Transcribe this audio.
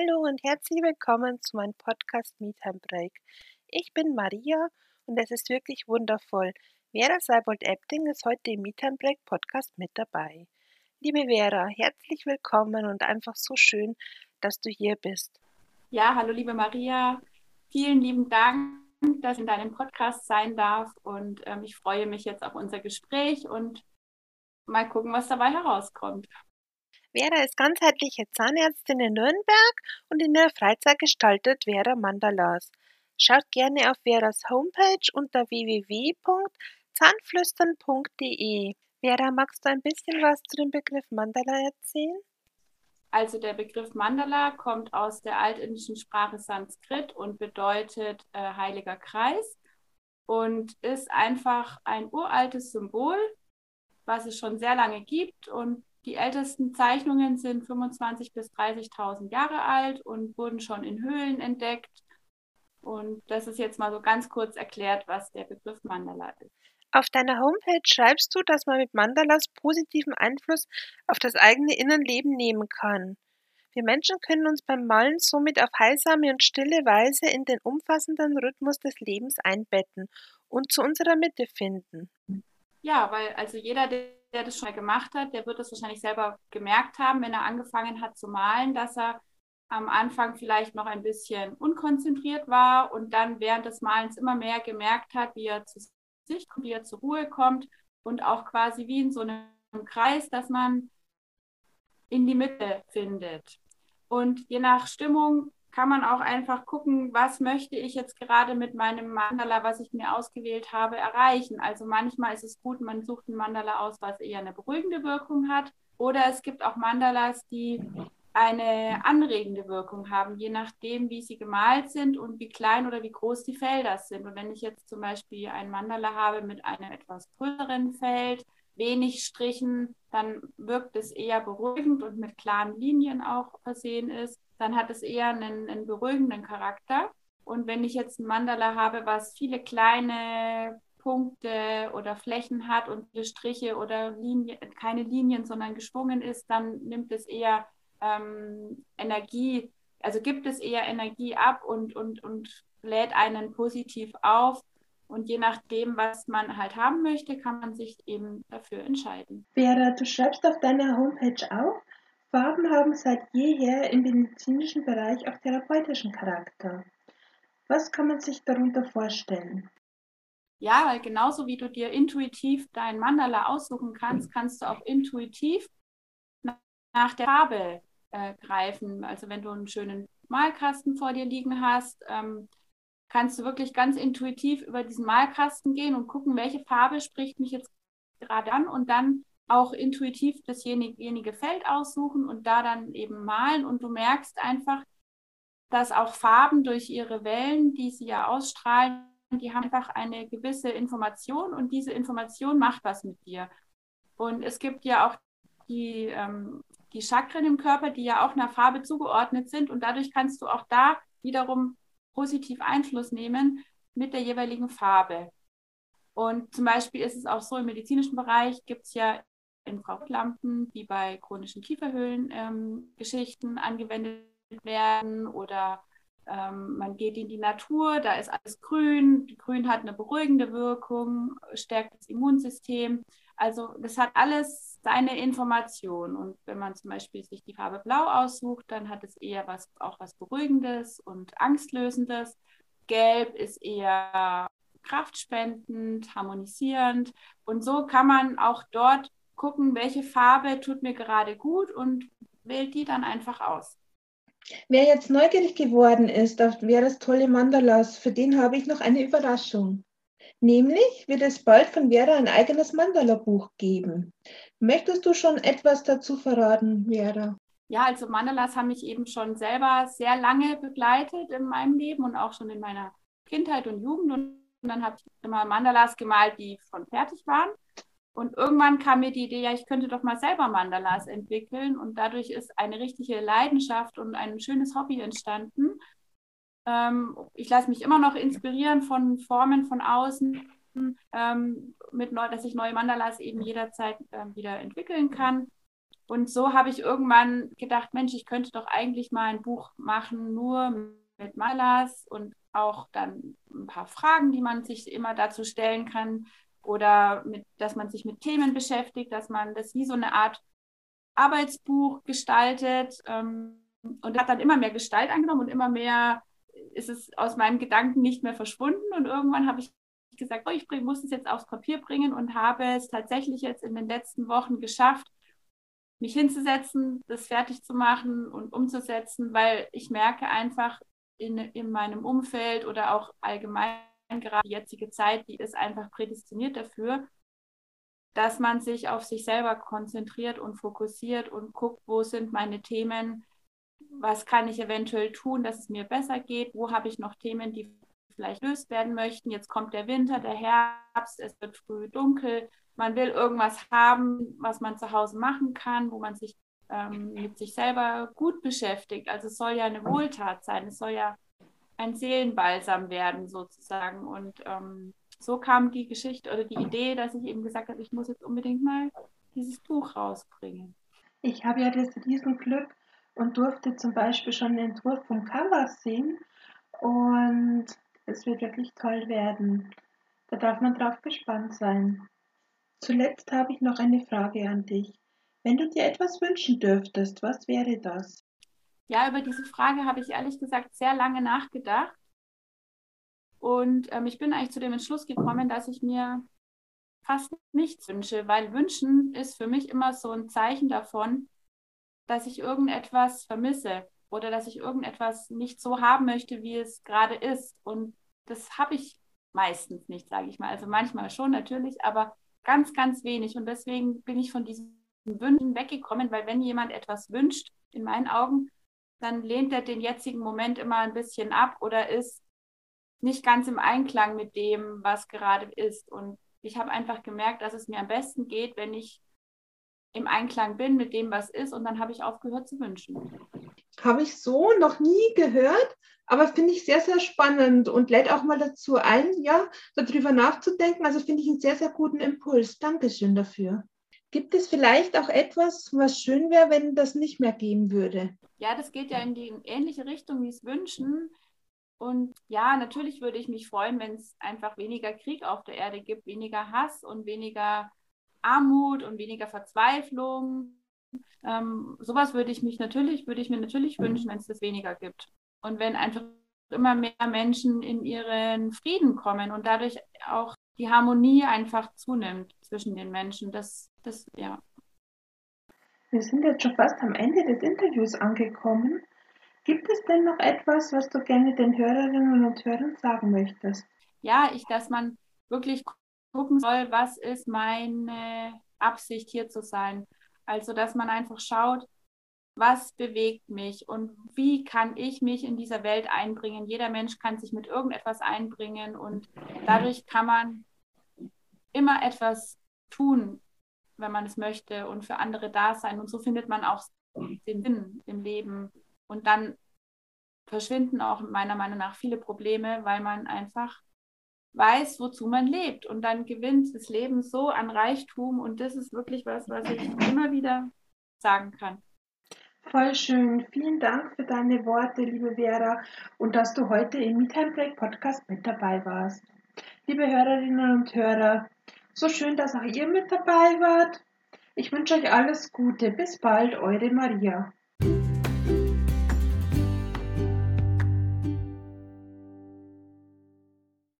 Hallo und herzlich willkommen zu meinem Podcast Meet and Break. Ich bin Maria und es ist wirklich wundervoll. Vera Seibold-Epting ist heute im Meet and Break Podcast mit dabei. Liebe Vera, herzlich willkommen und einfach so schön, dass du hier bist. Ja, hallo liebe Maria. Vielen lieben Dank, dass ich in deinem Podcast sein darf und ähm, ich freue mich jetzt auf unser Gespräch und mal gucken, was dabei herauskommt. Vera ist ganzheitliche Zahnärztin in Nürnberg und in der Freizeit gestaltet Vera Mandalas. Schaut gerne auf Veras Homepage unter www.zahnflüstern.de. Vera, magst du ein bisschen was zu dem Begriff Mandala erzählen? Also der Begriff Mandala kommt aus der altindischen Sprache Sanskrit und bedeutet äh, heiliger Kreis und ist einfach ein uraltes Symbol, was es schon sehr lange gibt und die ältesten Zeichnungen sind 25.000 bis 30.000 Jahre alt und wurden schon in Höhlen entdeckt. Und das ist jetzt mal so ganz kurz erklärt, was der Begriff Mandala ist. Auf deiner Homepage schreibst du, dass man mit Mandalas positiven Einfluss auf das eigene Innenleben nehmen kann. Wir Menschen können uns beim Malen somit auf heilsame und stille Weise in den umfassenden Rhythmus des Lebens einbetten und zu unserer Mitte finden. Ja, weil also jeder, der der das schon mal gemacht hat, der wird das wahrscheinlich selber gemerkt haben, wenn er angefangen hat zu malen, dass er am Anfang vielleicht noch ein bisschen unkonzentriert war und dann während des Malens immer mehr gemerkt hat, wie er zu sich kommt, wie er zur Ruhe kommt und auch quasi wie in so einem Kreis, dass man in die Mitte findet. Und je nach Stimmung kann man auch einfach gucken, was möchte ich jetzt gerade mit meinem Mandala, was ich mir ausgewählt habe, erreichen. Also manchmal ist es gut, man sucht ein Mandala aus, was eher eine beruhigende Wirkung hat. Oder es gibt auch Mandalas, die eine anregende Wirkung haben, je nachdem, wie sie gemalt sind und wie klein oder wie groß die Felder sind. Und wenn ich jetzt zum Beispiel ein Mandala habe mit einem etwas größeren Feld, wenig Strichen, dann wirkt es eher beruhigend und mit klaren Linien auch versehen ist dann hat es eher einen, einen beruhigenden Charakter. Und wenn ich jetzt ein Mandala habe, was viele kleine Punkte oder Flächen hat und viele Striche oder Linien, keine Linien, sondern geschwungen ist, dann nimmt es eher ähm, Energie, also gibt es eher Energie ab und, und, und lädt einen positiv auf. Und je nachdem, was man halt haben möchte, kann man sich eben dafür entscheiden. Vera, du schreibst auf deiner Homepage auch, Farben haben seit jeher im medizinischen Bereich auch therapeutischen Charakter. Was kann man sich darunter vorstellen? Ja, weil genauso wie du dir intuitiv dein Mandala aussuchen kannst, kannst du auch intuitiv nach der Farbe äh, greifen. Also wenn du einen schönen Malkasten vor dir liegen hast, ähm, kannst du wirklich ganz intuitiv über diesen Malkasten gehen und gucken, welche Farbe spricht mich jetzt gerade an und dann auch intuitiv dasjenige Feld aussuchen und da dann eben malen. Und du merkst einfach, dass auch Farben durch ihre Wellen, die sie ja ausstrahlen, die haben einfach eine gewisse Information und diese Information macht was mit dir. Und es gibt ja auch die, ähm, die Chakren im Körper, die ja auch einer Farbe zugeordnet sind und dadurch kannst du auch da wiederum positiv Einfluss nehmen mit der jeweiligen Farbe. Und zum Beispiel ist es auch so, im medizinischen Bereich gibt es ja Infrarotlampen, die bei chronischen Kieferhöhlen-Geschichten ähm, angewendet werden oder ähm, man geht in die Natur, da ist alles grün. Grün hat eine beruhigende Wirkung, stärkt das Immunsystem. Also das hat alles seine Information. Und wenn man zum Beispiel sich die Farbe Blau aussucht, dann hat es eher was, auch was Beruhigendes und Angstlösendes. Gelb ist eher kraftspendend, harmonisierend. Und so kann man auch dort gucken, welche Farbe tut mir gerade gut und wählt die dann einfach aus. Wer jetzt neugierig geworden ist auf das tolle Mandalas, für den habe ich noch eine Überraschung. Nämlich wird es bald von Vera ein eigenes Mandala-Buch geben. Möchtest du schon etwas dazu verraten, Vera? Ja, also Mandalas haben mich eben schon selber sehr lange begleitet in meinem Leben und auch schon in meiner Kindheit und Jugend. Und dann habe ich immer Mandalas gemalt, die schon fertig waren. Und irgendwann kam mir die Idee, ja, ich könnte doch mal selber Mandalas entwickeln. Und dadurch ist eine richtige Leidenschaft und ein schönes Hobby entstanden. Ähm, ich lasse mich immer noch inspirieren von Formen von außen, ähm, mit neu, dass ich neue Mandalas eben jederzeit äh, wieder entwickeln kann. Und so habe ich irgendwann gedacht, Mensch, ich könnte doch eigentlich mal ein Buch machen, nur mit Malas und auch dann ein paar Fragen, die man sich immer dazu stellen kann oder mit, dass man sich mit Themen beschäftigt, dass man das wie so eine Art Arbeitsbuch gestaltet ähm, und hat dann immer mehr Gestalt angenommen und immer mehr ist es aus meinem Gedanken nicht mehr verschwunden. Und irgendwann habe ich gesagt, oh, ich bring, muss es jetzt aufs Papier bringen und habe es tatsächlich jetzt in den letzten Wochen geschafft, mich hinzusetzen, das fertig zu machen und umzusetzen, weil ich merke einfach in, in meinem Umfeld oder auch allgemein gerade die jetzige Zeit, die ist einfach prädestiniert dafür, dass man sich auf sich selber konzentriert und fokussiert und guckt, wo sind meine Themen, was kann ich eventuell tun, dass es mir besser geht, wo habe ich noch Themen, die vielleicht löst werden möchten. Jetzt kommt der Winter, der Herbst, es wird früh dunkel. Man will irgendwas haben, was man zu Hause machen kann, wo man sich ähm, mit sich selber gut beschäftigt. Also es soll ja eine Wohltat sein, es soll ja ein Seelenbalsam werden sozusagen. Und ähm, so kam die Geschichte oder die Idee, dass ich eben gesagt habe, ich muss jetzt unbedingt mal dieses Buch rausbringen. Ich habe ja das Riesenglück und durfte zum Beispiel schon den Entwurf vom Cover sehen und es wird wirklich toll werden. Da darf man drauf gespannt sein. Zuletzt habe ich noch eine Frage an dich. Wenn du dir etwas wünschen dürftest, was wäre das? Ja, über diese Frage habe ich ehrlich gesagt sehr lange nachgedacht. Und ähm, ich bin eigentlich zu dem Entschluss gekommen, dass ich mir fast nichts wünsche, weil wünschen ist für mich immer so ein Zeichen davon, dass ich irgendetwas vermisse oder dass ich irgendetwas nicht so haben möchte, wie es gerade ist. Und das habe ich meistens nicht, sage ich mal. Also manchmal schon natürlich, aber ganz, ganz wenig. Und deswegen bin ich von diesen Wünschen weggekommen, weil wenn jemand etwas wünscht, in meinen Augen, dann lehnt er den jetzigen Moment immer ein bisschen ab oder ist nicht ganz im Einklang mit dem, was gerade ist. Und ich habe einfach gemerkt, dass es mir am besten geht, wenn ich im Einklang bin mit dem, was ist. Und dann habe ich aufgehört zu wünschen. Habe ich so noch nie gehört, aber finde ich sehr, sehr spannend und lädt auch mal dazu ein, ja, darüber nachzudenken. Also finde ich einen sehr, sehr guten Impuls. Dankeschön dafür. Gibt es vielleicht auch etwas, was schön wäre, wenn das nicht mehr geben würde? Ja, das geht ja in die ähnliche Richtung wie es wünschen. Und ja, natürlich würde ich mich freuen, wenn es einfach weniger Krieg auf der Erde gibt, weniger Hass und weniger Armut und weniger Verzweiflung. Ähm, sowas würde ich mich natürlich, würde ich mir natürlich wünschen, wenn es das weniger gibt. Und wenn einfach immer mehr Menschen in ihren Frieden kommen und dadurch auch die Harmonie einfach zunimmt zwischen den Menschen. Das, das, ja. Wir sind jetzt schon fast am Ende des Interviews angekommen. Gibt es denn noch etwas, was du gerne den Hörerinnen und Hörern sagen möchtest? Ja, ich, dass man wirklich gucken soll, was ist meine Absicht hier zu sein. Also, dass man einfach schaut, was bewegt mich und wie kann ich mich in dieser Welt einbringen. Jeder Mensch kann sich mit irgendetwas einbringen und dadurch kann man immer etwas tun, wenn man es möchte und für andere da sein. Und so findet man auch den Sinn im Leben. Und dann verschwinden auch meiner Meinung nach viele Probleme, weil man einfach weiß, wozu man lebt. Und dann gewinnt das Leben so an Reichtum. Und das ist wirklich was, was ich immer wieder sagen kann. Voll schön. Vielen Dank für deine Worte, liebe Vera, und dass du heute im Meet Break Podcast mit dabei warst. Liebe Hörerinnen und Hörer, so schön, dass auch ihr mit dabei wart. Ich wünsche euch alles Gute. Bis bald, eure Maria.